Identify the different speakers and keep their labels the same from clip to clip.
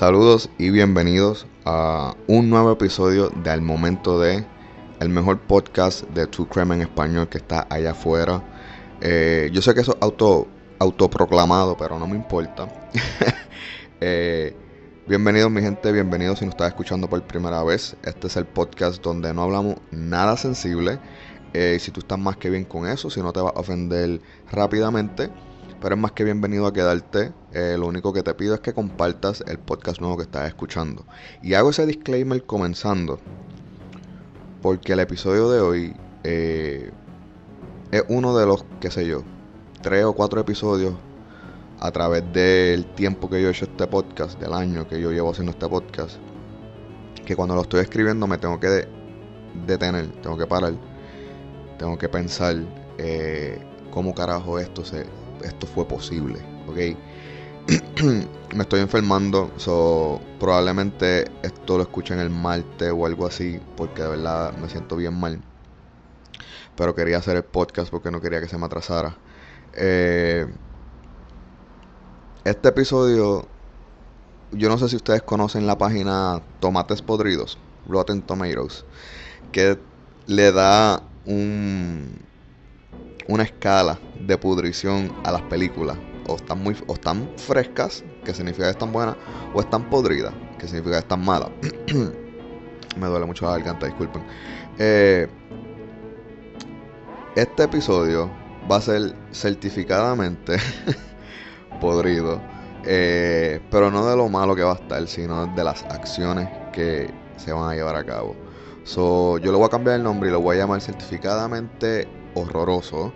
Speaker 1: Saludos y bienvenidos a un nuevo episodio de Al Momento de, el mejor podcast de True Crime en español que está allá afuera. Eh, yo sé que eso es auto, autoproclamado, pero no me importa. Eh, bienvenidos mi gente, bienvenidos si nos estás escuchando por primera vez. Este es el podcast donde no hablamos nada sensible. Eh, si tú estás más que bien con eso, si no te vas a ofender rápidamente. Pero es más que bienvenido a quedarte. Eh, lo único que te pido es que compartas el podcast nuevo que estás escuchando. Y hago ese disclaimer comenzando. Porque el episodio de hoy eh, es uno de los, qué sé yo, tres o cuatro episodios a través del tiempo que yo he hecho este podcast, del año que yo llevo haciendo este podcast. Que cuando lo estoy escribiendo me tengo que de- detener, tengo que parar, tengo que pensar eh, cómo carajo esto se, esto fue posible, ¿ok? me estoy enfermando, so probablemente esto lo escuchen el martes o algo así, porque de verdad me siento bien mal. Pero quería hacer el podcast porque no quería que se me atrasara. Eh, este episodio, yo no sé si ustedes conocen la página Tomates Podridos, Rotten Tomatoes, que le da un, una escala de pudrición a las películas. O están, muy, o están frescas, que significa que están buenas, o están podridas, que significa que están malas. Me duele mucho la garganta, disculpen. Eh, este episodio va a ser certificadamente podrido. eh, pero no de lo malo que va a estar, sino de las acciones que se van a llevar a cabo. So, yo le voy a cambiar el nombre y lo voy a llamar certificadamente horroroso.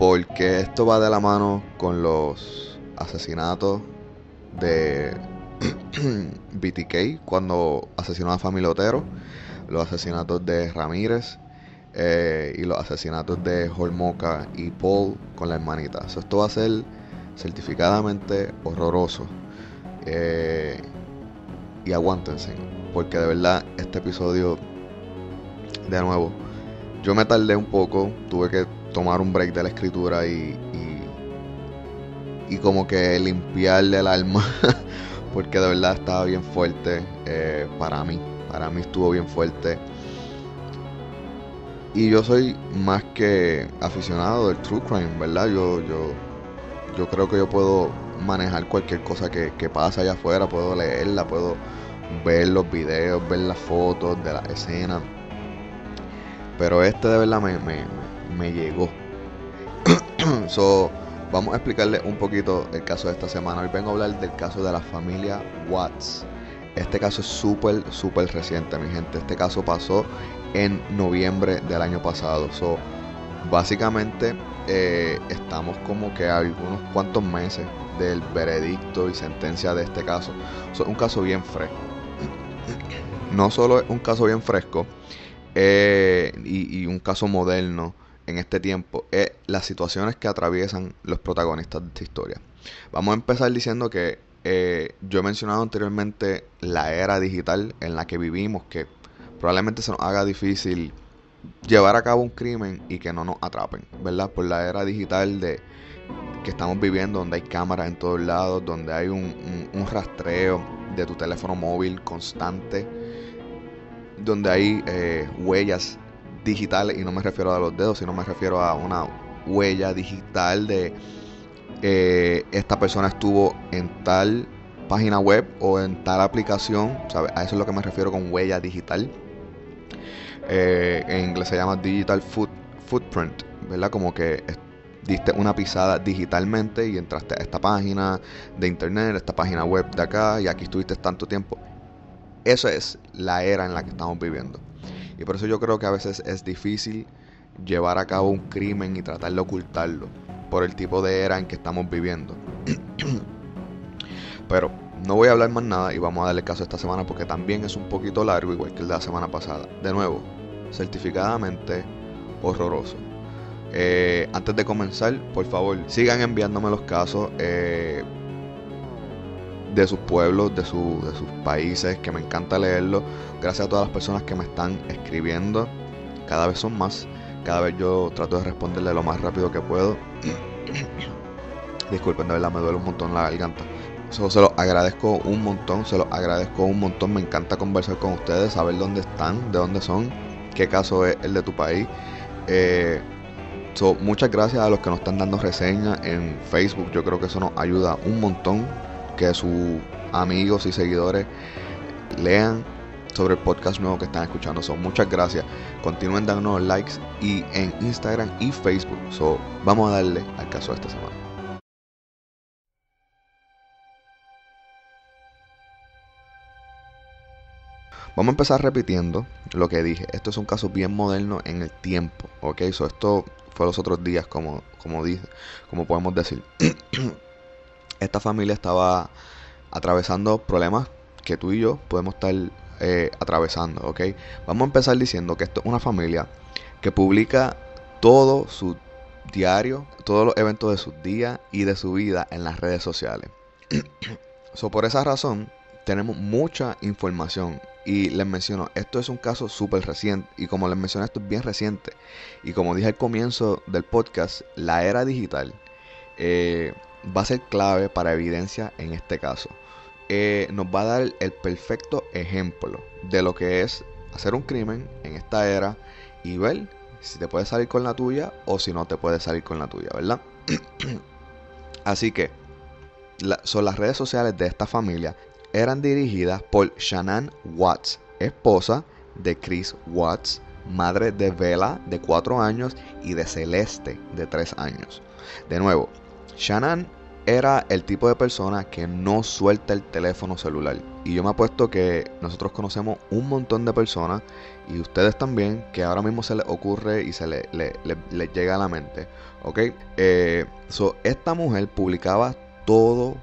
Speaker 1: Porque esto va de la mano con los asesinatos de BTK cuando asesinó a Familia Otero, los asesinatos de Ramírez eh, y los asesinatos de Holmoca y Paul con la hermanita. Esto va a ser certificadamente horroroso. Eh, y aguántense, porque de verdad este episodio, de nuevo, yo me tardé un poco, tuve que tomar un break de la escritura y, y, como que limpiarle el alma, porque de verdad estaba bien fuerte eh, para mí, para mí estuvo bien fuerte. Y yo soy más que aficionado del true crime, ¿verdad? Yo, yo, yo creo que yo puedo manejar cualquier cosa que, que pasa allá afuera, puedo leerla, puedo ver los videos, ver las fotos de la escena. Pero este de verdad me llegó. so, vamos a explicarle un poquito el caso de esta semana. Hoy vengo a hablar del caso de la familia Watts. Este caso es súper, súper reciente, mi gente. Este caso pasó en noviembre del año pasado. So, básicamente eh, estamos como que a algunos cuantos meses del veredicto y sentencia de este caso. So, un caso bien fresco. No solo es un caso bien fresco eh, y un caso moderno en este tiempo, es las situaciones que atraviesan los protagonistas de esta historia. Vamos a empezar diciendo que eh, yo he mencionado anteriormente la era digital en la que vivimos, que probablemente se nos haga difícil llevar a cabo un crimen y que no nos atrapen, ¿verdad? Por la era digital de que estamos viviendo, donde hay cámaras en todos lados, donde hay un, rastreo de tu teléfono móvil constante, donde hay eh, huellas digitales, y no me refiero a los dedos, sino me refiero a una huella digital de eh, esta persona estuvo en tal página web o en tal aplicación. A eso es lo que me refiero con huella digital. Eh, en inglés se llama digital foot, footprint, ¿verdad? Como que diste una pisada digitalmente y entraste a esta página de internet, esta página web de acá y aquí estuviste tanto tiempo. Eso es la era en la que estamos viviendo. Y por eso yo creo que a veces es difícil llevar a cabo un crimen y tratar de ocultarlo por el tipo de era en que estamos viviendo. Pero no voy a hablar más nada y vamos a darle caso esta semana porque también es un poquito largo, igual que el de la semana pasada. De nuevo, certificadamente horroroso. Eh, antes de comenzar, por favor, sigan enviándome los casos eh, de sus pueblos, de, su, de sus países, que me encanta leerlo. Gracias a todas las personas que me están escribiendo. Cada vez son más. Cada vez yo trato de responderle lo más rápido que puedo. Disculpen, de verdad me duele un montón la garganta. So, se los agradezco un montón, se los agradezco un montón. Me encanta conversar con ustedes, saber dónde están, de dónde son, qué caso es el de tu país. Eh, so, muchas gracias a los que nos están dando reseñas en Facebook. Yo creo que eso nos ayuda un montón. Que sus amigos y seguidores lean sobre el podcast nuevo que están escuchando. So, muchas gracias. Continúen dándonos likes y en Instagram y Facebook. So, vamos a darle al caso de esta semana. Vamos a empezar repitiendo lo que dije. Esto es un caso bien moderno en el tiempo, ¿ok? So, esto fue los otros días, como, como, dije, como podemos decir. Esta familia estaba atravesando problemas que tú y yo podemos estar eh, atravesando, ¿ok? Vamos a empezar diciendo que esto es una familia que publica todo su diario, todos los eventos de su día y de su vida en las redes sociales. so, por esa razón, tenemos mucha información y les menciono, esto es un caso súper reciente y como les mencioné, esto es bien reciente. Y como dije al comienzo del podcast, la era digital eh, va a ser clave para evidencia en este caso. Eh, nos va a dar el perfecto ejemplo de lo que es hacer un crimen en esta era y ver si te puedes salir con la tuya o si no te puedes salir con la tuya, ¿verdad? Así que son las redes sociales de esta familia eran dirigidas por Shannon Watts, esposa de Chris Watts, madre de Bella de 4 años y de Celeste de 3 años. De nuevo, Shannon era el tipo de persona que no suelta el teléfono celular. Y yo me apuesto que nosotros conocemos un montón de personas, y ustedes también, que ahora mismo se les ocurre y se les le, llega a la mente. ¿Ok? Eh, esta mujer publicaba todo,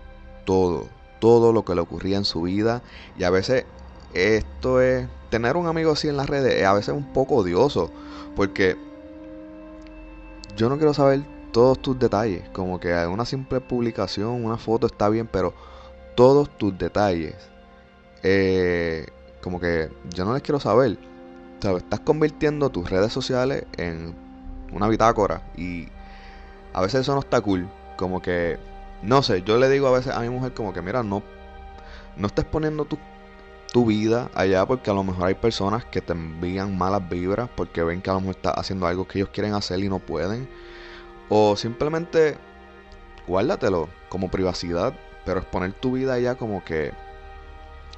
Speaker 1: todo, todo lo que le ocurría en su vida. Y a veces esto es, tener un amigo así en las redes es a veces un poco odioso. Porque yo no quiero saber todos tus detalles. Como que una simple publicación, una foto está bien, pero todos tus detalles. Eh, como que yo no les quiero saber. ¿Sabes? Estás convirtiendo tus redes sociales en una bitácora. Y a veces eso no está cool. Como que no sé, yo le digo a veces a mi mujer como que, mira, no, no estés poniendo tu, tu vida allá porque a lo mejor hay personas que te envían malas vibras porque ven que a lo mejor estás haciendo algo que ellos quieren hacer y no pueden. O simplemente guárdatelo como privacidad, pero exponer tu vida allá como que...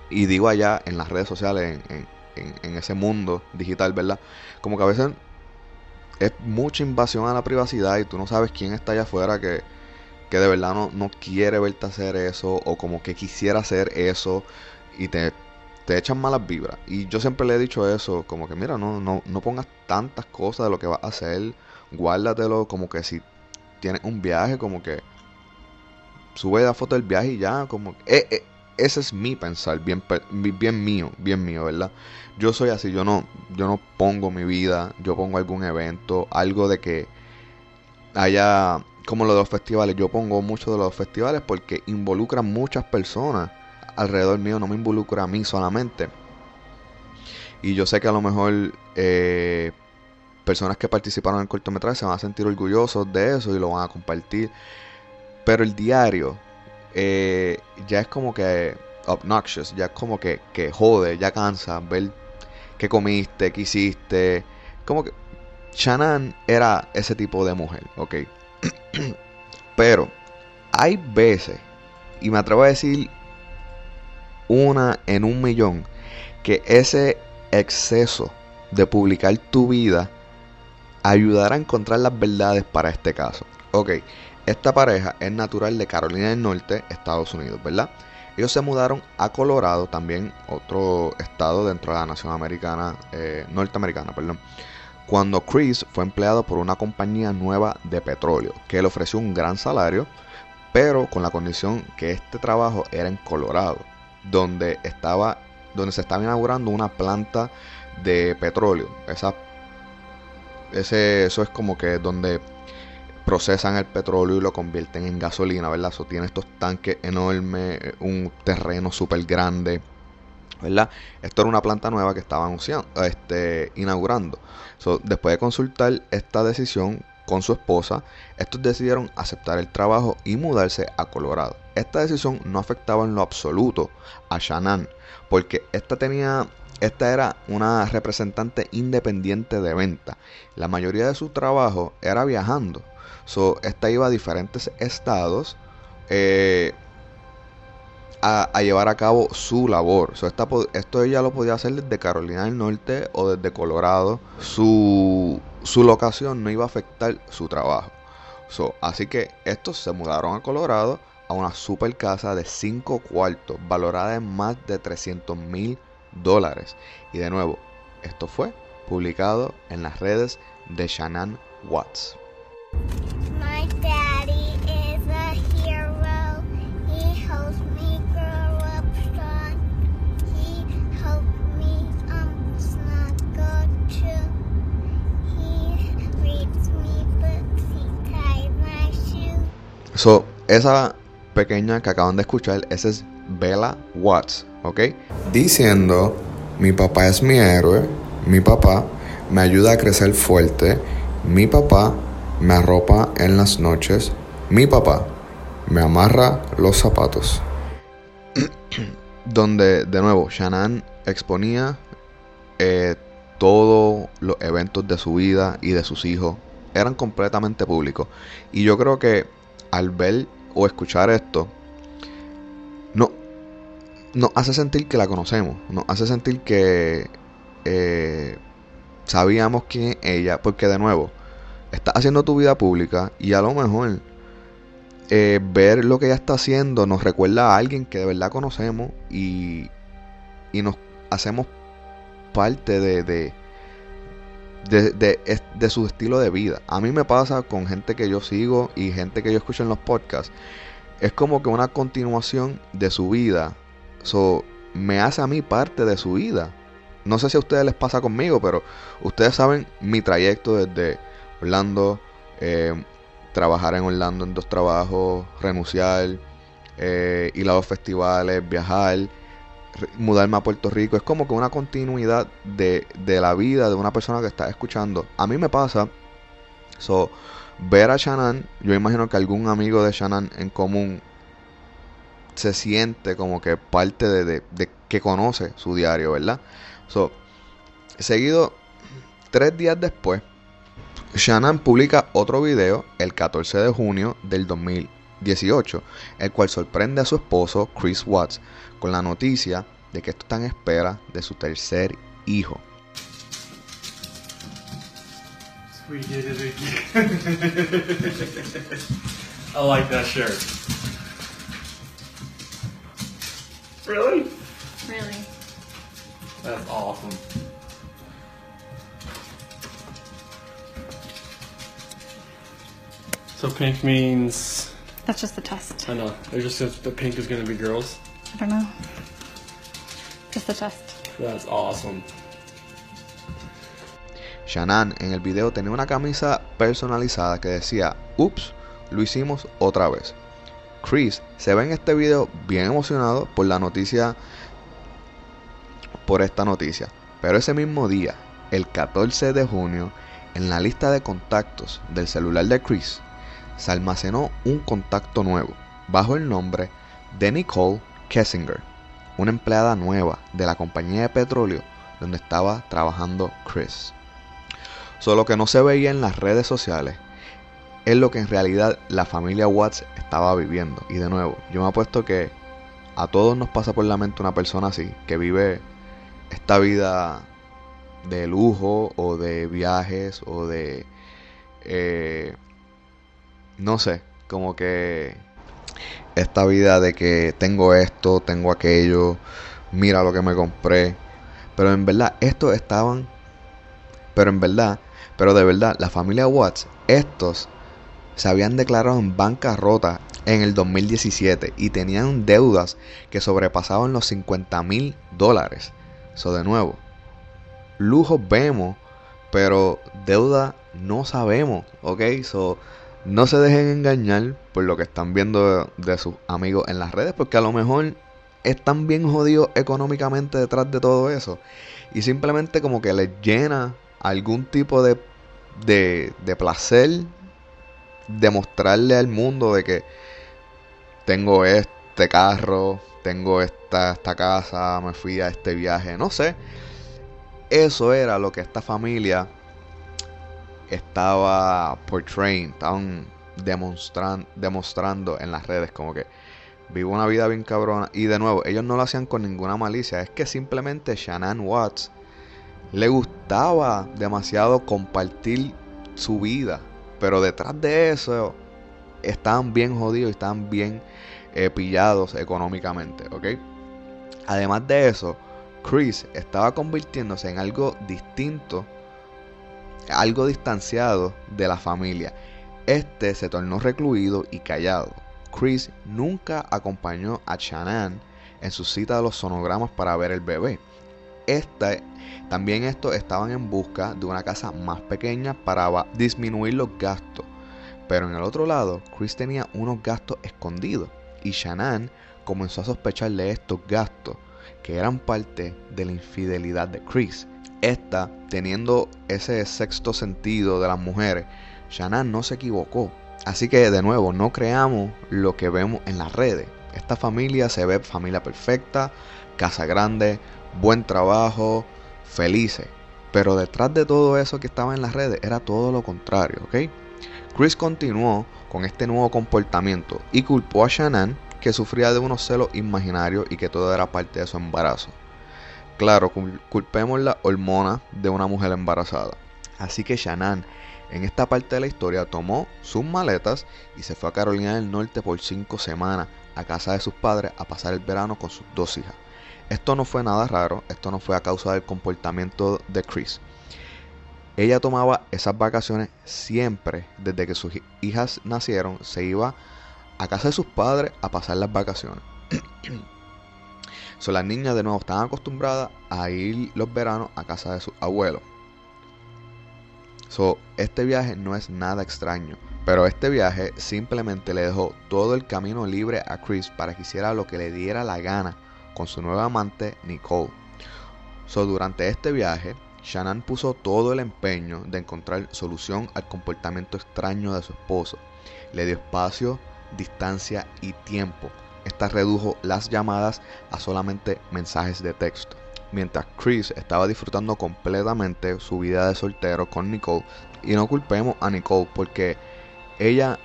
Speaker 1: Y digo allá en las redes sociales, en, en, en ese mundo digital, ¿verdad? Como que a veces es mucha invasión a la privacidad y tú no sabes quién está allá afuera que que de verdad no, no quiere verte hacer eso o como que quisiera hacer eso y te, te echan malas vibras. Y yo siempre le he dicho eso, como que mira, no, no, no pongas tantas cosas de lo que vas a hacer, guárdatelo como que si tienes un viaje, como que sube la foto del viaje y ya, como eh, eh, ese es mi pensar, bien, bien mío, bien mío, ¿verdad? Yo soy así, yo no, yo no pongo mi vida, yo pongo algún evento, algo de que haya como lo de los festivales. Yo pongo mucho de los festivales porque involucran muchas personas alrededor mío, no me involucra a mí solamente. Y yo sé que a lo mejor eh, personas que participaron en el cortometraje se van a sentir orgullosos de eso y lo van a compartir. Pero el diario eh, ya es como que obnoxious, ya es como que, que jode, ya cansa ver qué comiste, qué hiciste. Como que Shannon era ese tipo de mujer, ok. Pero hay veces, y me atrevo a decir una en un millón, que ese exceso de publicar tu vida ayudar a encontrar las verdades para este caso. Ok, esta pareja es natural de Carolina del Norte, Estados Unidos, ¿verdad? Ellos se mudaron a Colorado, también otro estado dentro de la nación americana, eh, norteamericana, perdón. Cuando Chris fue empleado por una compañía nueva de petróleo, que le ofreció un gran salario, pero con la condición que este trabajo era en Colorado, donde estaba, donde se estaba inaugurando una planta de petróleo. Esa, ese, eso es como que donde procesan el petróleo y lo convierten en gasolina, ¿verdad? Eso tiene estos tanques enormes, un terreno súper grande, ¿verdad? Esto era una planta nueva que estaban este, inaugurando. después de consultar esta decisión con su esposa, estos decidieron aceptar el trabajo y mudarse a Colorado. Esta decisión no afectaba en lo absoluto a Shannon, porque esta tenía esta era una representante independiente de venta. La mayoría de su trabajo era viajando. So, esta iba a diferentes estados eh, a, llevar a cabo su labor. So, esto ella lo podía hacer desde Carolina del Norte o desde Colorado. Su, su locación no iba a afectar su trabajo. Así que estos se mudaron a Colorado a una super casa de 5 cuartos valorada en más de 300 mil dólares. Y de nuevo, esto fue publicado en las redes de Shannon Watts.
Speaker 2: My daddy is a hero. He helps me grow up strong. He helped me um not go to. He reads me books. He ties my shoes.
Speaker 1: So, esa pequeña que acaban de escuchar, esa es Bella Watts, ¿ok? Diciendo, mi papá es mi héroe, mi papá me ayuda a crecer fuerte, mi papá me arropa en las noches, mi papá me amarra los zapatos. Donde, de nuevo, Shannon exponía eh, todos los eventos de su vida y de sus hijos. Eran completamente públicos. Y yo creo que al ver o escuchar esto, nos hace sentir que la conocemos. Nos hace sentir que eh, sabíamos quién es ella. Porque de nuevo, estás haciendo tu vida pública y a lo mejor eh, ver lo que ella está haciendo nos recuerda a alguien que de verdad conocemos y, y nos hacemos parte de, de, de, de, su estilo de vida. A mí me pasa con gente que yo sigo y gente que yo escucho en los podcasts. Es como que una continuación de su vida. So, me hace a mí parte de su vida. No sé si a ustedes les pasa conmigo, pero ustedes saben mi trayecto desde Orlando, eh, trabajar en Orlando en dos trabajos, renunciar, eh, ir a los festivales, viajar, mudarme a Puerto Rico. Es como que una continuidad de, de, la vida de una persona que está escuchando. A mí me pasa, so, ver a Shannon, yo imagino que algún amigo de Shannon en común se siente como que parte de, de, que conoce su diario, ¿verdad? So, seguido, tres días después, Shannon publica otro video el 14 de junio del 2018, el cual sorprende a su esposo Chris Watts con la noticia de que está en espera de su tercer hijo.
Speaker 3: I like that shirt. Really?
Speaker 4: Really?
Speaker 3: That's awesome. So pink means
Speaker 5: That's just the test.
Speaker 3: I know. It just says the pink is gonna be girls.
Speaker 5: I don't know. Just the test.
Speaker 3: That's awesome.
Speaker 1: Shannon en el video tenía una camisa personalizada que decía, ups, lo hicimos otra vez. Chris se ve en este video bien emocionado por la noticia, por esta noticia. Pero ese mismo día, el 14 de junio, en la lista de contactos del celular de Chris, se almacenó un contacto nuevo, bajo el nombre de Nicole Kessinger, una empleada nueva de la compañía de petróleo donde estaba trabajando Chris. Solo que no se veía en las redes sociales es lo que en realidad la familia Watts estaba viviendo. Y de nuevo, yo me apuesto que a todos nos pasa por la mente una persona así, que vive esta vida de lujo o de viajes o de... eh, no sé, como que esta vida de que tengo esto, tengo aquello, mira lo que me compré. Pero en verdad, estos estaban, pero en verdad, pero de verdad, la familia Watts, estos se habían declarado en bancarrota en el 2017 y tenían deudas que sobrepasaban los 50 mil dólares. Eso de nuevo, lujos vemos, pero deuda no sabemos, ¿ok? So, no se dejen engañar por lo que están viendo de, de sus amigos en las redes, porque a lo mejor están bien jodidos económicamente detrás de todo eso. Y simplemente como que les llena algún tipo de, de, de placer demostrarle al mundo de que tengo este carro, tengo esta, esta casa, me fui a este viaje, no sé. Eso era lo que esta familia estaba portraying, estaban demostran, demostrando en las redes como que vivo una vida bien cabrona y de nuevo ellos no lo hacían con ninguna malicia es que simplemente Shannon Watts le gustaba demasiado compartir su vida pero detrás de eso estaban bien jodidos y estaban bien eh, pillados económicamente ok además de eso Chris estaba convirtiéndose en algo distinto algo distanciado de la familia. Este se tornó recluido y callado. Chris nunca acompañó a Shannon en su cita de los sonogramas para ver el bebé. También estos estaban en busca de una casa más pequeña para disminuir los gastos. Pero en el otro lado, Chris tenía unos gastos escondidos y Shannon comenzó a sospechar de estos gastos que eran parte de la infidelidad de Chris. Esta, teniendo ese sexto sentido de las mujeres, Shannon no se equivocó. Así que de nuevo, no creamos lo que vemos en las redes. Esta familia se ve familia perfecta, casa grande, buen trabajo, felices. Pero detrás de todo eso que estaba en las redes era todo lo contrario, ¿ok? Chris continuó con este nuevo comportamiento y culpó a Shannon que sufría de unos celos imaginarios y que todo era parte de su embarazo. Claro, culpemos la hormona de una mujer embarazada. Así que Shannon en esta parte de la historia tomó sus maletas y se fue a Carolina del Norte por cinco semanas a casa de sus padres a pasar el verano con sus dos hijas. Esto no fue nada raro, esto no fue a causa del comportamiento de Chris. Ella tomaba esas vacaciones siempre, desde que sus hijas nacieron, se iba a casa de sus padres a pasar las vacaciones. So, las niñas de nuevo estaban acostumbradas a ir los veranos a casa de sus abuelos. So, este viaje no es nada extraño, pero este viaje simplemente le dejó todo el camino libre a Chris para que hiciera lo que le diera la gana con su nueva amante Nicole. So, durante este viaje, Shannon puso todo el empeño de encontrar solución al comportamiento extraño de su esposo. Le dio espacio, distancia y tiempo esta redujo las llamadas a solamente mensajes de texto. Mientras Chris estaba disfrutando completamente su vida de soltero con Nicole, y no culpemos a Nicole porque ella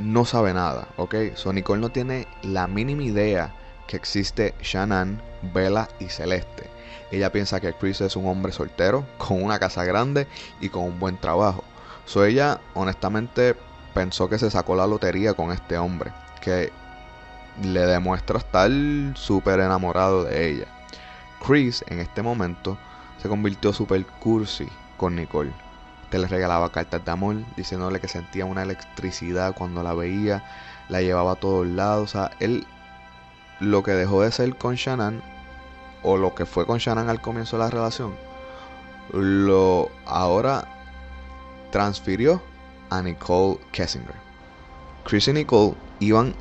Speaker 1: no sabe nada, ¿ok? So Nicole no tiene la mínima idea que existe Shannon, Bella y Celeste. Ella piensa que Chris es un hombre soltero, con una casa grande y con un buen trabajo. So ella honestamente pensó que se sacó la lotería con este hombre, que le demuestra estar súper enamorado de ella. Chris en este momento se convirtió super cursi con Nicole. Te le regalaba cartas de amor, diciéndole que sentía una electricidad cuando la veía, la llevaba a todos lados. O sea, él lo que dejó de ser con Shannon, o lo que fue con Shannon al comienzo de la relación, lo ahora transfirió a Nicole Kessinger. Chris y Nicole iban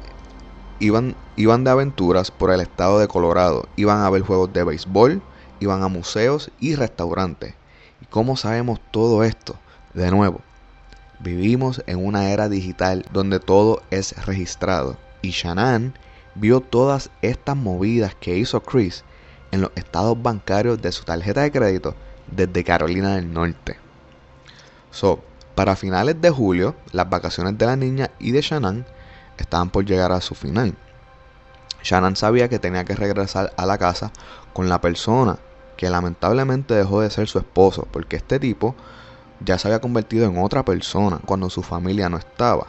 Speaker 1: Iban, iban, de aventuras por el estado de Colorado, iban a ver juegos de béisbol, iban a museos y restaurantes. ¿Y cómo sabemos todo esto? De nuevo, vivimos en una era digital donde todo es registrado. Y Shannon vio todas estas movidas que hizo Chris en los estados bancarios de su tarjeta de crédito desde Carolina del Norte. So, para finales de julio, las vacaciones de la niña y de Shannon estaban por llegar a su final. Shannon sabía que tenía que regresar a la casa con la persona que lamentablemente dejó de ser su esposo, porque este tipo ya se había convertido en otra persona cuando su familia no estaba.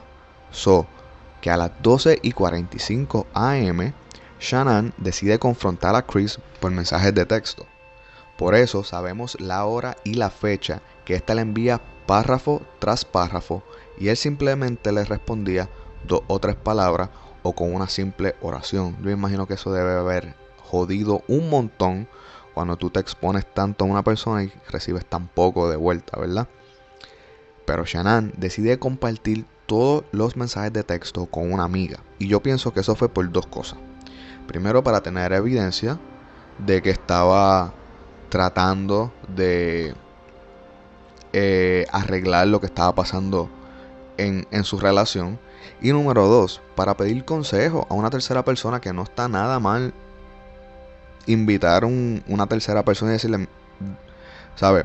Speaker 1: So, que a las 12 y 45 am, Shannon decide confrontar a Chris por mensajes de texto. Por eso sabemos la hora y la fecha que ésta le envía párrafo tras párrafo y él simplemente le respondía dos o tres palabras o con una simple oración. Yo imagino que eso debe haber jodido un montón cuando tú te expones tanto a una persona y recibes tan poco de vuelta, ¿verdad? Pero Shannon decide compartir todos los mensajes de texto con una amiga. Y yo pienso que eso fue por dos cosas. Primero para tener evidencia de que estaba tratando de eh, arreglar lo que estaba pasando en, en su relación. Y número dos, para pedir consejo a una tercera persona que no está nada mal invitar una tercera persona y decirle, ¿sabes?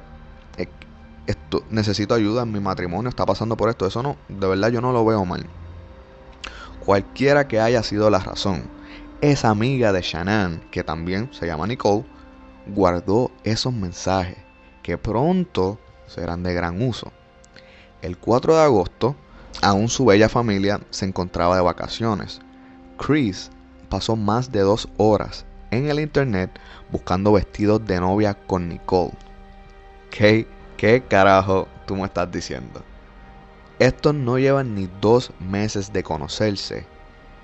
Speaker 1: Necesito ayuda en mi matrimonio, está pasando por esto. Eso no, de verdad yo no lo veo mal. Cualquiera que haya sido la razón, esa amiga de Shannon, que también se llama Nicole, guardó esos mensajes que pronto serán de gran uso. El 4 de agosto, aún su bella familia se encontraba de vacaciones. Chris pasó más de dos horas en el internet buscando vestidos de novia con Nicole. ¿Qué, qué carajo tú me estás diciendo? Estos no llevan ni dos meses de conocerse.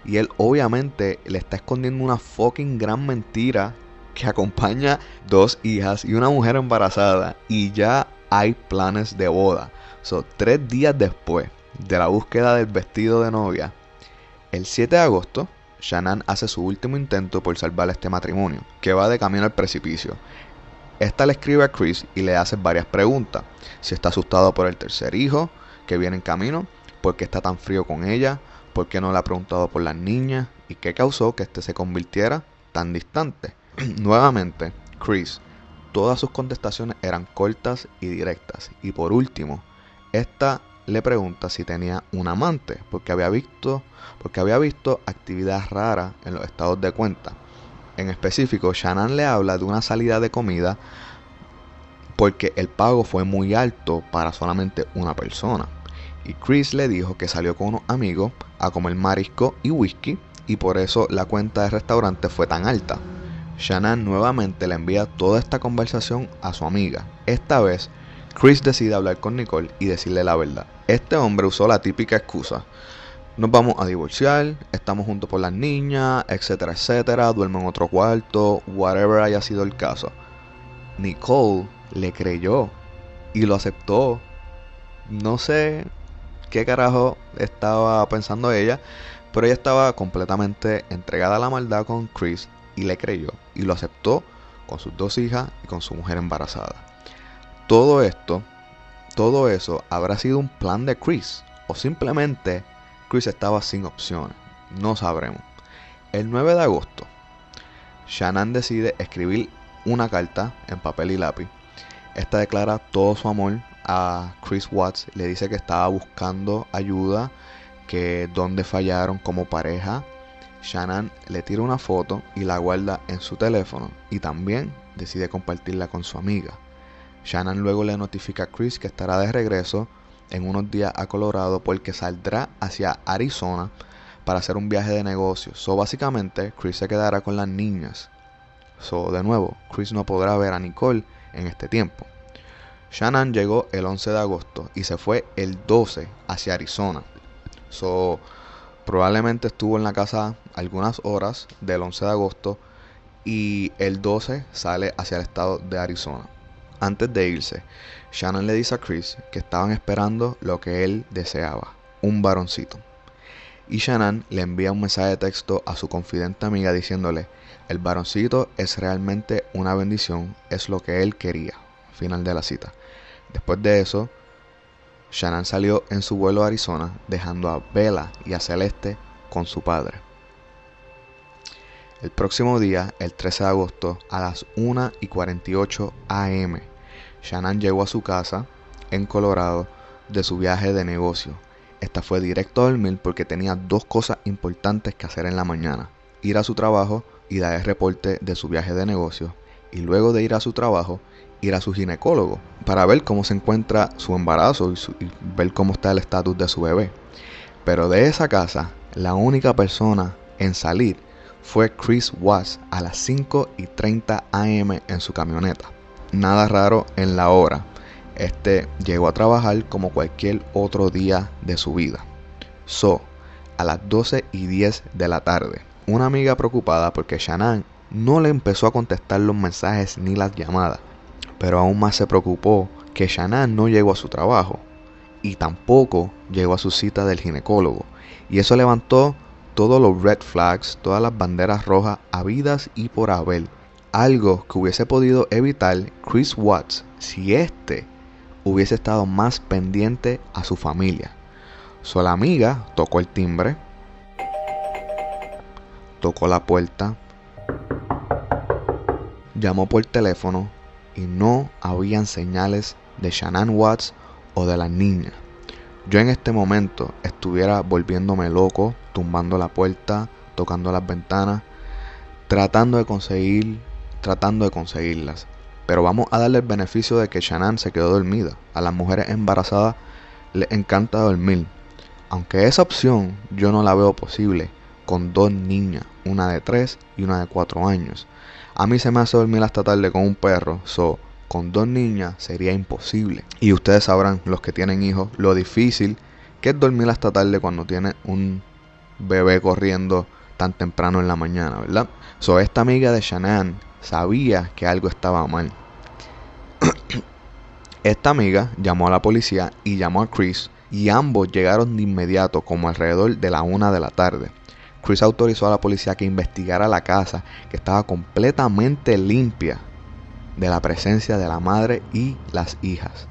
Speaker 1: Y él obviamente le está escondiendo una fucking gran mentira que acompaña dos hijas y una mujer embarazada. Y ya hay planes de boda. So, tres días después de la búsqueda del vestido de novia, el 7 de agosto, Shannon hace su último intento por salvar este matrimonio, que va de camino al precipicio. Esta le escribe a Chris y le hace varias preguntas. Si está asustado por el tercer hijo que viene en camino, por qué está tan frío con ella, por qué no le ha preguntado por las niñas y qué causó que éste se convirtiera tan distante. Nuevamente, Chris, todas sus contestaciones eran cortas y directas. Y por último, esta le pregunta si tenía un amante, porque había visto, porque había visto actividad rara en los estados de cuenta. En específico, Shannon le habla de una salida de comida porque el pago fue muy alto para solamente una persona. Y Chris le dijo que salió con unos amigos a comer marisco y whisky y por eso la cuenta del restaurante fue tan alta. Shannon nuevamente le envía toda esta conversación a su amiga. Esta vez, Chris decide hablar con Nicole y decirle la verdad. Este hombre usó la típica excusa. Nos vamos a divorciar, estamos juntos por las niñas, etcétera, etcétera, duermo en otro cuarto, whatever haya sido el caso. Nicole le creyó y lo aceptó. No sé qué carajo estaba pensando ella, pero ella estaba completamente entregada a la maldad con Chris y le creyó y lo aceptó con sus dos hijas y con su mujer embarazada. Todo esto, todo eso habrá sido un plan de Chris o simplemente Chris estaba sin opciones, no sabremos. El 9 de agosto, Shannon decide escribir una carta en papel y lápiz. Esta declara todo su amor a Chris Watts, le dice que estaba buscando ayuda, que donde fallaron como pareja. Shannon le tira una foto y la guarda en su teléfono y también decide compartirla con su amiga. Shannon luego le notifica a Chris que estará de regreso en unos días a Colorado porque saldrá hacia Arizona para hacer un viaje de negocios. So básicamente Chris se quedará con las niñas. So de nuevo, Chris no podrá ver a Nicole en este tiempo. Shannon llegó el 11 de agosto y se fue el 12 hacia Arizona. So probablemente estuvo en la casa algunas horas del 11 de agosto y el 12 sale hacia el estado de Arizona. Antes de irse, Shannon le dice a Chris que estaban esperando lo que él deseaba, un varoncito. Y Shannon le envía un mensaje de texto a su confidente amiga diciéndole, el varoncito es realmente una bendición, es lo que él quería. Final de la cita. Después de eso, Shannon salió en su vuelo a Arizona, dejando a Bella y a Celeste con su padre. El próximo día, el 13 de agosto, a las 1 y 48 am, Shannon llegó a su casa en Colorado de su viaje de negocio. Esta fue directo a dormir porque tenía dos cosas importantes que hacer en la mañana: ir a su trabajo y dar el reporte de su viaje de negocio. y luego de ir a su trabajo, ir a su ginecólogo para ver cómo se encuentra su embarazo y, y ver cómo está el estatus de su bebé. Pero de esa casa, la única persona en salir fue Chris Watts a las 5 y 30 am en su camioneta. Nada raro en la hora. Este llegó a trabajar como cualquier otro día de su vida. So, a las 12 y 10 de la tarde, una amiga preocupada porque Shannon no le empezó a contestar los mensajes ni las llamadas, pero aún más se preocupó que Shannon no llegó a su trabajo y tampoco llegó a su cita del ginecólogo. Y eso levantó todos los red flags, todas las banderas rojas habidas y por haber. Algo que hubiese podido evitar Chris Watts si éste hubiese estado más pendiente a su familia. So, amiga tocó el timbre, tocó la puerta, llamó por teléfono y no habían señales de Shannon Watts o de la niña. Yo en este momento estuviera volviéndome loco, tumbando la puerta, tocando las ventanas, tratando de conseguir, tratando de conseguirlas. Pero vamos a darle el beneficio de que Shannon se quedó dormida. A las mujeres embarazadas les encanta dormir. Aunque esa opción yo no la veo posible con dos niñas, una de 3 y una de 4 años. A mí se me hace dormir hasta tarde con un perro, so con dos niñas sería imposible. Y ustedes sabrán, los que tienen hijos, lo difícil que es dormir hasta tarde cuando tiene un bebé corriendo tan temprano en la mañana, ¿verdad? So esta amiga de Shannon sabía que algo estaba mal. Esta amiga llamó a la policía y llamó a Chris y ambos llegaron de inmediato como alrededor de la una de la tarde. Chris autorizó a la policía que investigara la casa que estaba completamente limpia de la presencia de la madre y las hijas.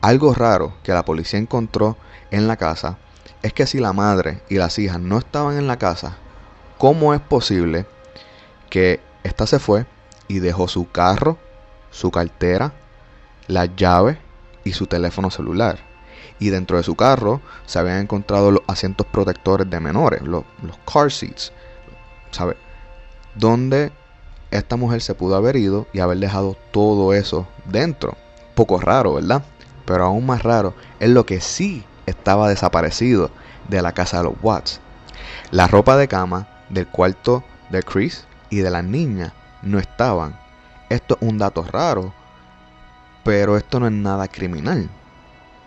Speaker 1: Algo raro que la policía encontró en la casa es que si la madre y las hijas no estaban en la casa, ¿cómo es posible que ésta se fue y dejó su carro, su cartera, las llaves y su teléfono celular? Y dentro de su carro se habían encontrado los asientos protectores de menores, los, los car seats, ¿sabe? Donde esta mujer se pudo haber ido y haber dejado todo eso dentro. Poco raro, ¿verdad? Pero aún más raro es lo que sí estaba desaparecido de la casa de los Watts. La ropa de cama del cuarto de Chris y de las niñas no estaban. Esto es un dato raro, pero esto no es nada criminal.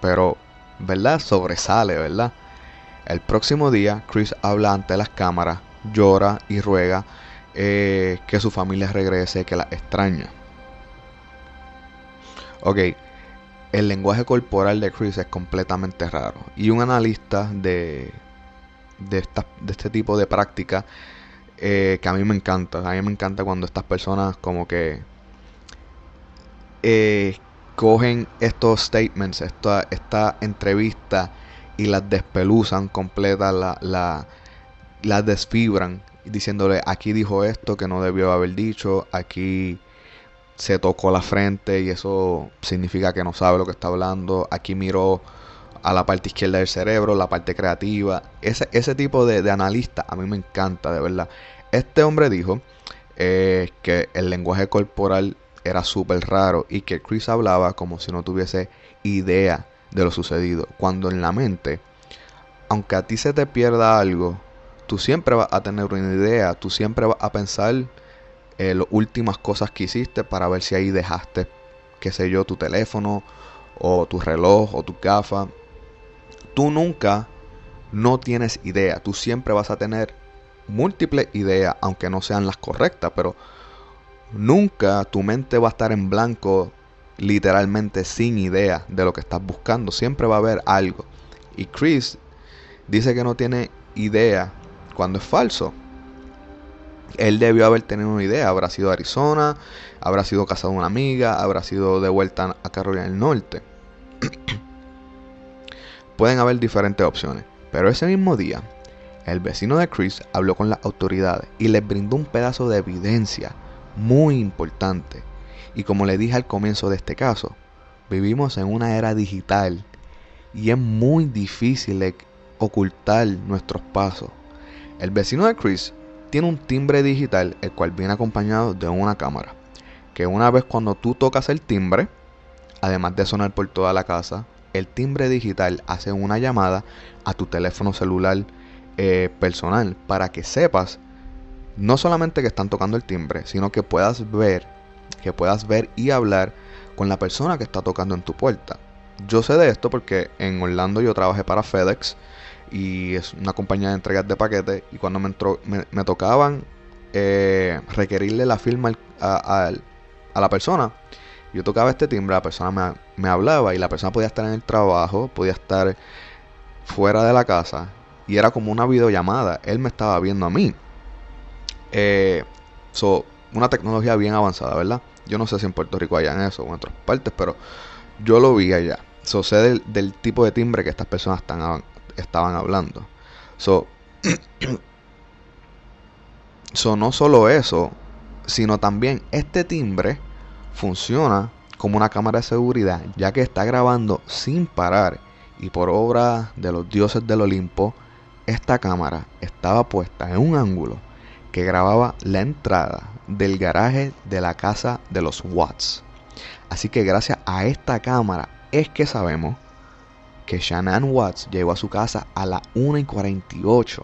Speaker 1: Pero, ¿verdad? Sobresale, ¿verdad? El próximo día, Chris habla ante las cámaras, llora y ruega eh, que su familia regrese, que la extraña. Ok, el lenguaje corporal de Chris es completamente raro. Y un analista de, de, de este tipo de práctica, eh, que a mí me encanta, a mí me encanta cuando estas personas como que eh, cogen estos statements, esta, esta entrevista y las despeluzan completas, la, la, las desfibran, diciéndole aquí dijo esto que no debió haber dicho, aquí se tocó la frente y eso significa que no sabe lo que está hablando, aquí miró a la parte izquierda del cerebro, la parte creativa, ese, ese tipo de, analista a mí me encanta, de verdad. Este hombre dijo eh, que el lenguaje corporal era súper raro y que Chris hablaba como si no tuviese idea de lo sucedido. Cuando en la mente, aunque a ti se te pierda algo, tú siempre vas a tener una idea, tú siempre vas a pensar eh, las últimas cosas que hiciste para ver si ahí dejaste, qué sé yo, tu teléfono o tu reloj o tu gafa. Tú nunca no tienes idea, tú siempre vas a tener múltiples ideas, aunque no sean las correctas, pero nunca tu mente va a estar en blanco literalmente sin idea de lo que estás buscando. Siempre va a haber algo. Y Chris dice que no tiene idea cuando es falso. Él debió haber tenido una idea. Habrá sido Arizona, habrá sido casado una amiga, habrá sido de vuelta a Carolina del Norte. Pueden haber diferentes opciones. Pero ese mismo día, el vecino de Chris habló con las autoridades y les brindó un pedazo de evidencia muy importante. Y como le dije al comienzo de este caso, vivimos en una era digital y es muy difícil ocultar nuestros pasos. El vecino de Chris tiene un timbre digital el cual viene acompañado de una cámara que una vez cuando tú tocas el timbre, además de sonar por toda la casa, el timbre digital hace una llamada a tu teléfono celular eh, personal para que sepas no solamente que están tocando el timbre, sino que puedas ver, que puedas ver y hablar con la persona que está tocando en tu puerta. Yo sé de esto porque en Orlando yo trabajé para FedEx y es una compañía de entregas de paquetes y cuando me, entró, me, tocaban eh, requerirle la firma a, la persona, yo tocaba este timbre, la persona me, hablaba y la persona podía estar en el trabajo, podía estar fuera de la casa y era como una videollamada, él me estaba viendo a mí. Eh, so, una tecnología bien avanzada, ¿verdad? Yo no sé si en Puerto Rico hayan eso o en otras partes, pero yo lo vi allá. So, del, tipo de timbre que estas personas están, estaban hablando. So, so, no solo eso, sino también este timbre funciona como una cámara de seguridad, ya que está grabando sin parar y por obra de los dioses del Olimpo, esta cámara estaba puesta en un ángulo que grababa la entrada del garaje de la casa de los Watts. Así que gracias a esta cámara es que sabemos que Shannon Watts llegó a su casa a las 1 y 48.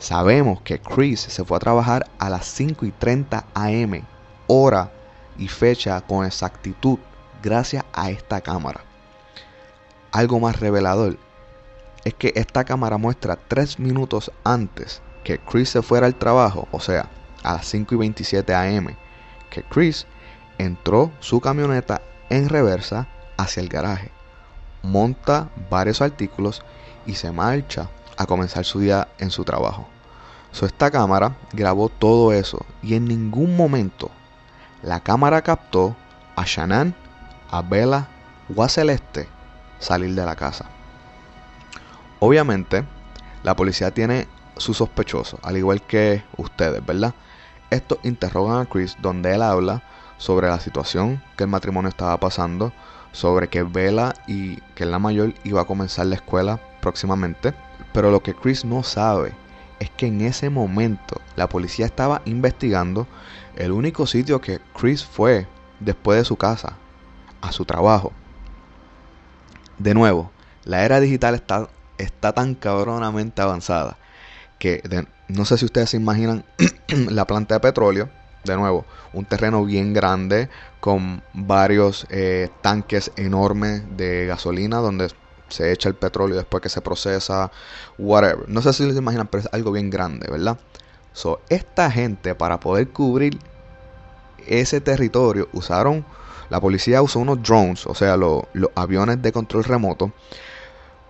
Speaker 1: Sabemos que Chris se fue a trabajar a las 5 y 30 am, hora y fecha con exactitud, gracias a esta cámara. Algo más revelador es que esta cámara muestra 3 minutos antes que Chris se fuera al trabajo, o sea, a las 5 y 27 am, que Chris entró su camioneta en reversa hacia el garaje, monta varios artículos y se marcha a comenzar su día en su trabajo. So, esta cámara grabó todo eso y en ningún momento la cámara captó a Shannon, a Bella o a Celeste salir de la casa. Obviamente, la policía tiene sus sospechosos, al igual que ustedes, ¿verdad? Estos interrogan a Chris donde él habla sobre la situación que el matrimonio estaba pasando, sobre que Bella y que la mayor iba a comenzar la escuela próximamente, pero lo que Chris no sabe es que en ese momento la policía estaba investigando el único sitio que Chris fue después de su casa, a su trabajo. De nuevo, la era digital está, tan cabronamente avanzada que no sé si ustedes se imaginan la planta de petróleo, de nuevo, un terreno bien grande con varios eh, tanques enormes de gasolina donde se echa el petróleo después que se procesa, whatever. No sé si se imaginan, pero es algo bien grande, ¿verdad? So, esta gente para poder cubrir ese territorio usaron, la policía usó unos drones, o sea, lo- los aviones de control remoto,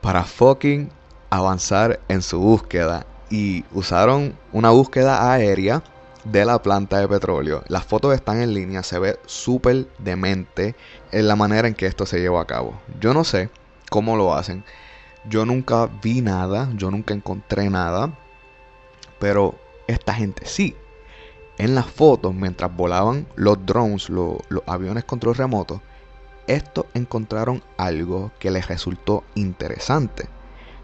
Speaker 1: para fucking avanzar en su búsqueda. Y usaron una búsqueda aérea de la planta de petróleo. Las fotos están en línea, se ve súper demente en la manera en que esto se llevó a cabo. Yo no sé cómo lo hacen. Yo nunca vi nada, yo nunca encontré nada. Pero esta gente sí. En las fotos, mientras volaban los drones, lo- los aviones control remoto, estos encontraron algo que les resultó interesante.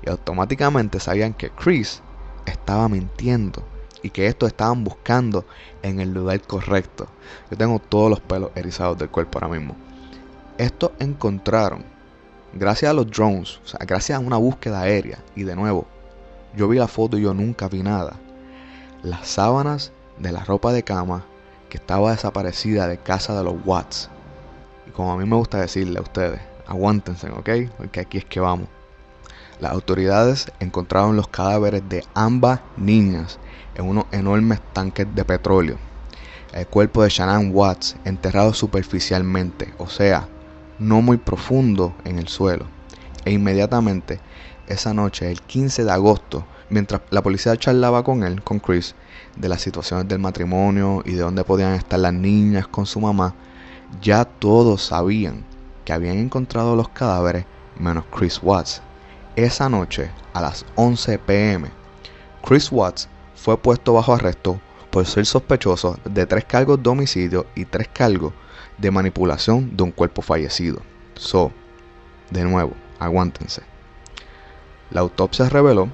Speaker 1: Y automáticamente sabían que Chris estaba mintiendo y que estos estaban buscando en el lugar correcto. Yo tengo todos los pelos erizados del cuerpo ahora mismo. Estos encontraron, gracias a los drones, o sea, gracias a una búsqueda aérea, y de nuevo, yo vi la foto y yo nunca vi nada. Las sábanas de la ropa de cama que estaba desaparecida de casa de los Watts. Y como a mí me gusta decirle a ustedes, aguántense, ¿ok? Porque aquí es que vamos. Las autoridades encontraron los cadáveres de ambas niñas en unos enormes tanques de petróleo. El cuerpo de Shannon Watts enterrado superficialmente, o sea, no muy profundo en el suelo. E inmediatamente, esa noche, el 15 de agosto, mientras la policía charlaba con él, con Chris, de las situaciones del matrimonio y de dónde podían estar las niñas con su mamá, ya todos sabían que habían encontrado los cadáveres menos Chris Watts. Esa noche, a las 11 pm, Chris Watts fue puesto bajo arresto por ser sospechoso de tres cargos de homicidio y tres cargos de manipulación de un cuerpo fallecido. So, de nuevo, aguántense. La autopsia reveló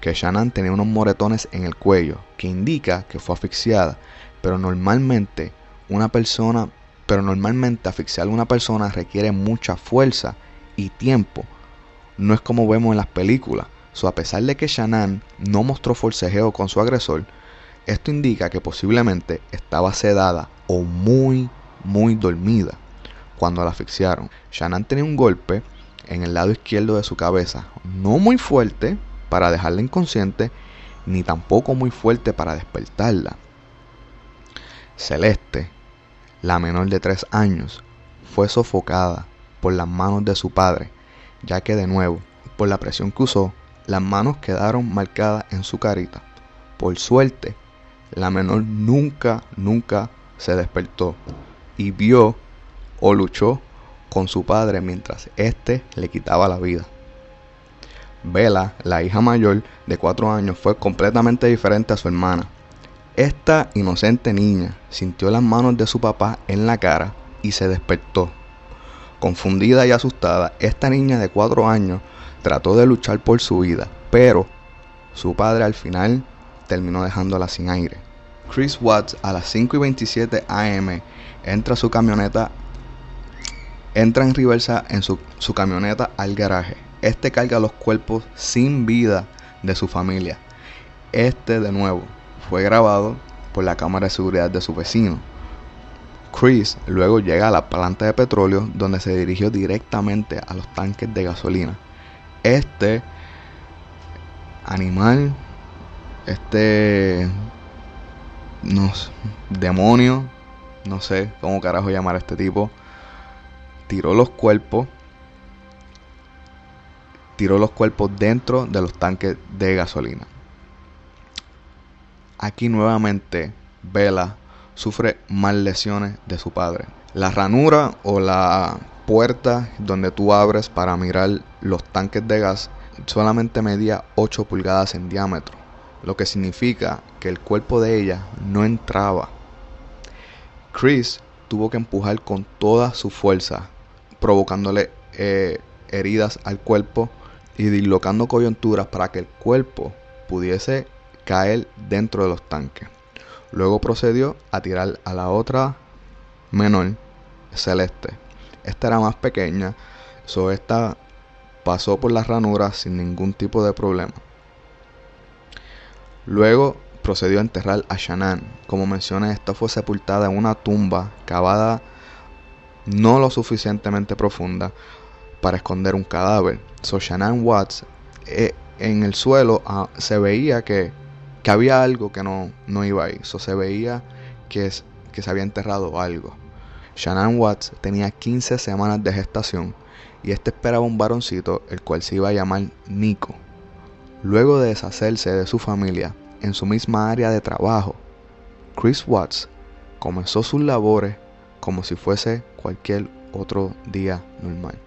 Speaker 1: que Shannon tenía unos moretones en el cuello, que indica que fue asfixiada, pero normalmente una persona, pero normalmente asfixiar a una persona requiere mucha fuerza y tiempo. No es como vemos en las películas. A pesar de que Shannon no mostró forcejeo con su agresor, esto indica que posiblemente estaba sedada o muy, muy dormida cuando la asfixiaron. Shannon tenía un golpe en el lado izquierdo de su cabeza, no muy fuerte para dejarla inconsciente, ni tampoco muy fuerte para despertarla. Celeste, la menor de tres años, fue sofocada por las manos de su padre, ya que de nuevo, por la presión que usó, las manos quedaron marcadas en su carita. Por suerte, la menor nunca, nunca se despertó y vio o luchó con su padre mientras éste le quitaba la vida. Bella, la hija mayor de cuatro años, fue completamente diferente a su hermana. Esta inocente niña sintió las manos de su papá en la cara y se despertó. Confundida y asustada, esta niña de cuatro años trató de luchar por su vida, pero su padre al final terminó dejándola sin aire. Chris Watts a las 5 y 27 am entra su camioneta entra en reversa en su, su camioneta al garaje. Este carga los cuerpos sin vida de su familia. Este de nuevo fue grabado por la cámara de seguridad de su vecino. Chris luego llega a la planta de petróleo donde se dirigió directamente a los tanques de gasolina. Este animal, este no, demonio, no sé cómo carajo llamar a este tipo, tiró los cuerpos tiró los cuerpos dentro de los tanques de gasolina. Aquí nuevamente Bella sufre más lesiones de su padre. La ranura o la puerta donde tú abres para mirar los tanques de gas solamente medía 8 pulgadas en diámetro, lo que significa que el cuerpo de ella no entraba. Chris tuvo que empujar con toda su fuerza, provocándole eh, heridas al cuerpo y dislocando coyunturas para que el cuerpo pudiese caer dentro de los tanques. Luego procedió a tirar a la otra menor, celeste. Esta era más pequeña, so esta pasó por las ranuras sin ningún tipo de problema. Luego procedió a enterrar a Shannon. Como mencioné, esta fue sepultada en una tumba cavada no lo suficientemente profunda para esconder un cadáver. So Shannon Watts eh, en el suelo ah, se veía que, que, había algo que no, no iba ahí. So se veía que, que se había enterrado algo. Shannon Watts tenía 15 semanas de gestación y este esperaba un varoncito el cual se iba a llamar Nico. Luego de deshacerse de su familia en su misma área de trabajo, Chris Watts comenzó sus labores como si fuese cualquier otro día normal.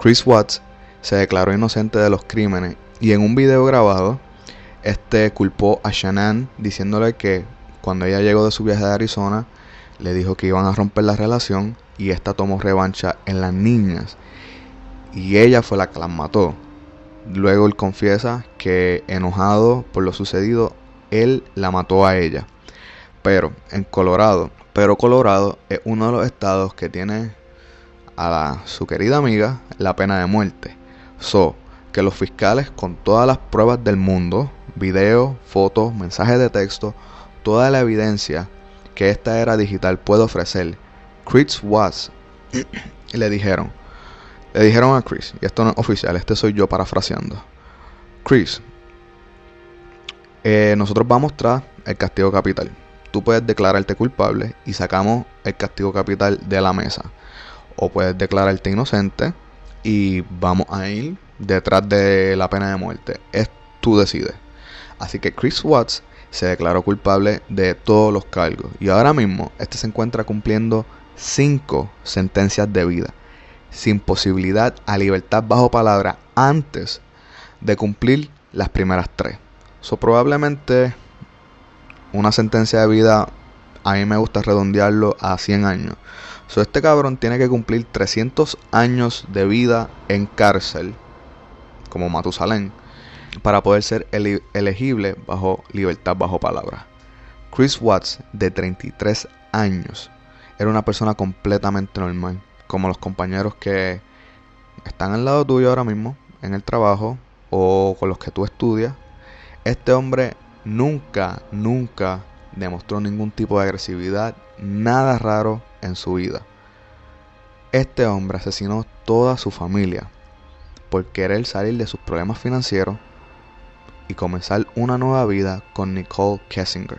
Speaker 1: Chris Watts se declaró inocente de los crímenes y en un video grabado, este culpó a Shannon diciéndole que cuando ella llegó de su viaje de Arizona, le dijo que iban a romper la relación y esta tomó revancha en las niñas y ella fue la que las mató. Luego él confiesa que enojado por lo sucedido, él la mató a ella. Pero en Colorado, pero Colorado es uno de los estados que tiene a su querida amiga la pena de muerte. So, que los fiscales con todas las pruebas del mundo, videos, fotos, mensajes de texto, toda la evidencia que esta era digital puede ofrecer, Chris Watts le dijeron, le dijeron a Chris, y esto no es oficial, este soy yo parafraseando. Chris, eh, nosotros vamos tras el castigo capital. Tú puedes declararte culpable y sacamos el castigo capital de la mesa. O puedes declararte inocente y vamos a ir detrás de la pena de muerte. Es tú decides. Así que Chris Watts se declaró culpable de todos los cargos. Y ahora mismo este se encuentra cumpliendo cinco sentencias de vida. Sin posibilidad a libertad bajo palabra antes de cumplir las primeras tres. So, probablemente una sentencia de vida a mí me gusta redondearlo a 100 años. So, este cabrón tiene que cumplir 300 años de vida en cárcel, como Matusalén, para poder ser elegible bajo libertad bajo palabra. Chris Watts, de 33 años, era una persona completamente normal, como los compañeros que están al lado tuyo ahora mismo, en el trabajo, o con los que tú estudias. Este hombre nunca, nunca demostró ningún tipo de agresividad, nada raro en su vida. Este hombre asesinó toda su familia por querer salir de sus problemas financieros y comenzar una nueva vida con Nicole Kessinger.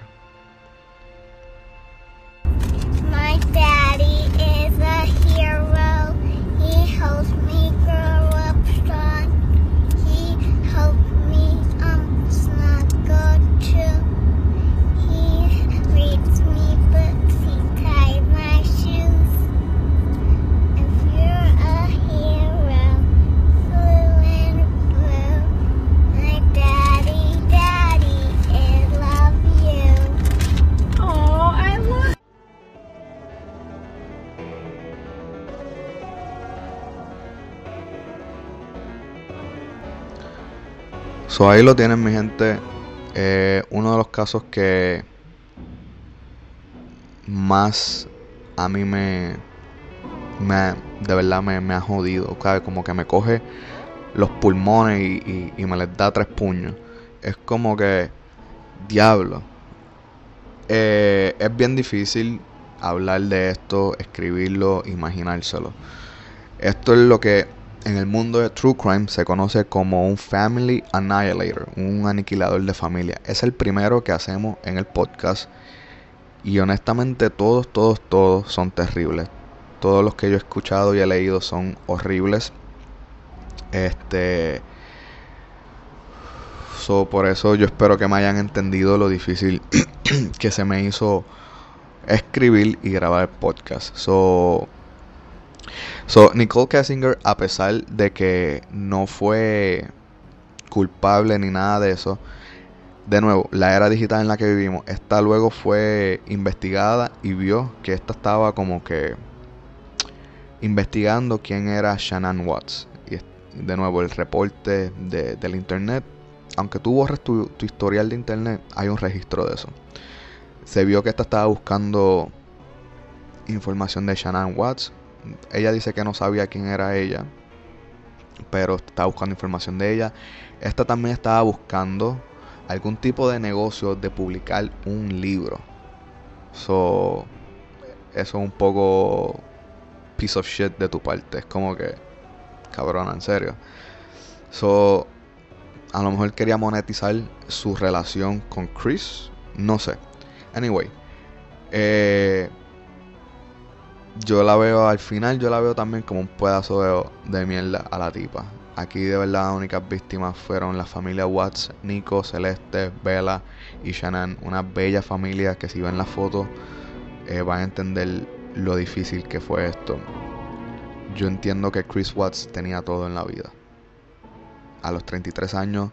Speaker 1: So ahí lo tienen mi gente. Eh, uno de los casos que más a mí me, me de verdad me, me ha jodido. ¿sabe? Como que me coge los pulmones y, y- y me les da tres puños. Es como que, diablo. Eh, es bien difícil hablar de esto, escribirlo, imaginárselo. Esto es lo que en el mundo de True Crime se conoce como un Family Annihilator, un aniquilador de familia. Es el primero que hacemos en el podcast. Y honestamente todos, todos, todos son terribles. Todos los que yo he escuchado y he leído son horribles. Este... So, por eso yo espero que me hayan entendido lo difícil que se me hizo escribir y grabar el podcast. So, So, Nicole Kessinger, a pesar de que no fue culpable ni nada de eso, de nuevo, la era digital en la que vivimos, esta luego fue investigada y vio que esta estaba como que investigando quién era Shannon Watts. Y de nuevo, el reporte de- del internet, aunque tú borres tu historial de internet, hay un registro de eso. Se vio que esta estaba buscando información de Shannon Watts. Ella dice que no sabía quién era ella, pero estaba buscando información de ella. Esta también estaba buscando algún tipo de negocio de publicar un libro. So, eso es un poco piece of shit de tu parte. Es como que, cabrona, en serio. So, a lo mejor quería monetizar su relación con Chris. No sé. Anyway. Eh, yo la veo al final, yo la veo también como un pedazo de, de mierda a la tipa. Aquí de verdad las únicas víctimas fueron la familia Watts, Nico, Celeste, Bella y Shannon. Una bella familia que si ven la foto eh, van a entender lo difícil que fue esto. Yo entiendo que Chris Watts tenía todo en la vida. A los 33 años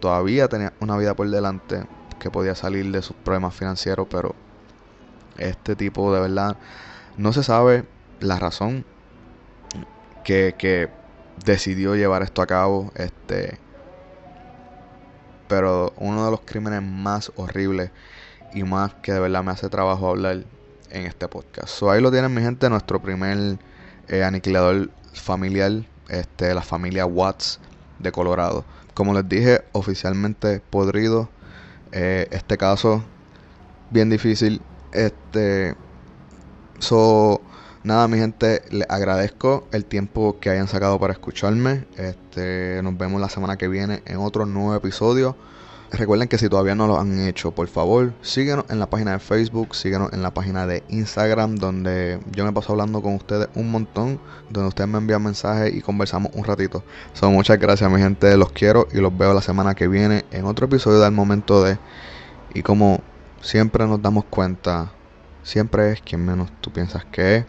Speaker 1: todavía tenía una vida por delante que podía salir de sus problemas financieros, pero este tipo de verdad no se sabe la razón que, que decidió llevar esto a cabo. Este. Pero uno de los crímenes más horribles y más que de verdad me hace trabajo hablar en este podcast. So, ahí lo tienen mi gente, nuestro primer eh, aniquilador familiar, este, la familia Watts de Colorado. Como les dije, oficialmente podrido. Eh, este caso, bien difícil. Este. So, nada, mi gente, les agradezco el tiempo que hayan sacado para escucharme. Este, nos vemos la semana que viene en otro nuevo episodio. Recuerden que si todavía no lo han hecho, por favor, síguenos en la página de Facebook, síguenos en la página de Instagram, donde yo me paso hablando con ustedes un montón, donde ustedes me envían mensajes y conversamos un ratito. So, muchas gracias, mi gente, los quiero y los veo la semana que viene en otro episodio del momento de. Y como siempre nos damos cuenta, siempre es quien menos tú piensas que es.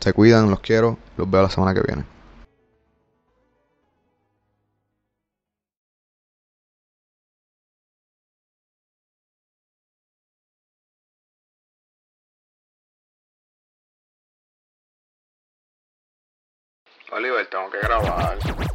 Speaker 1: Se cuidan, los quiero, los veo la semana que viene. Oliver, tengo que grabar.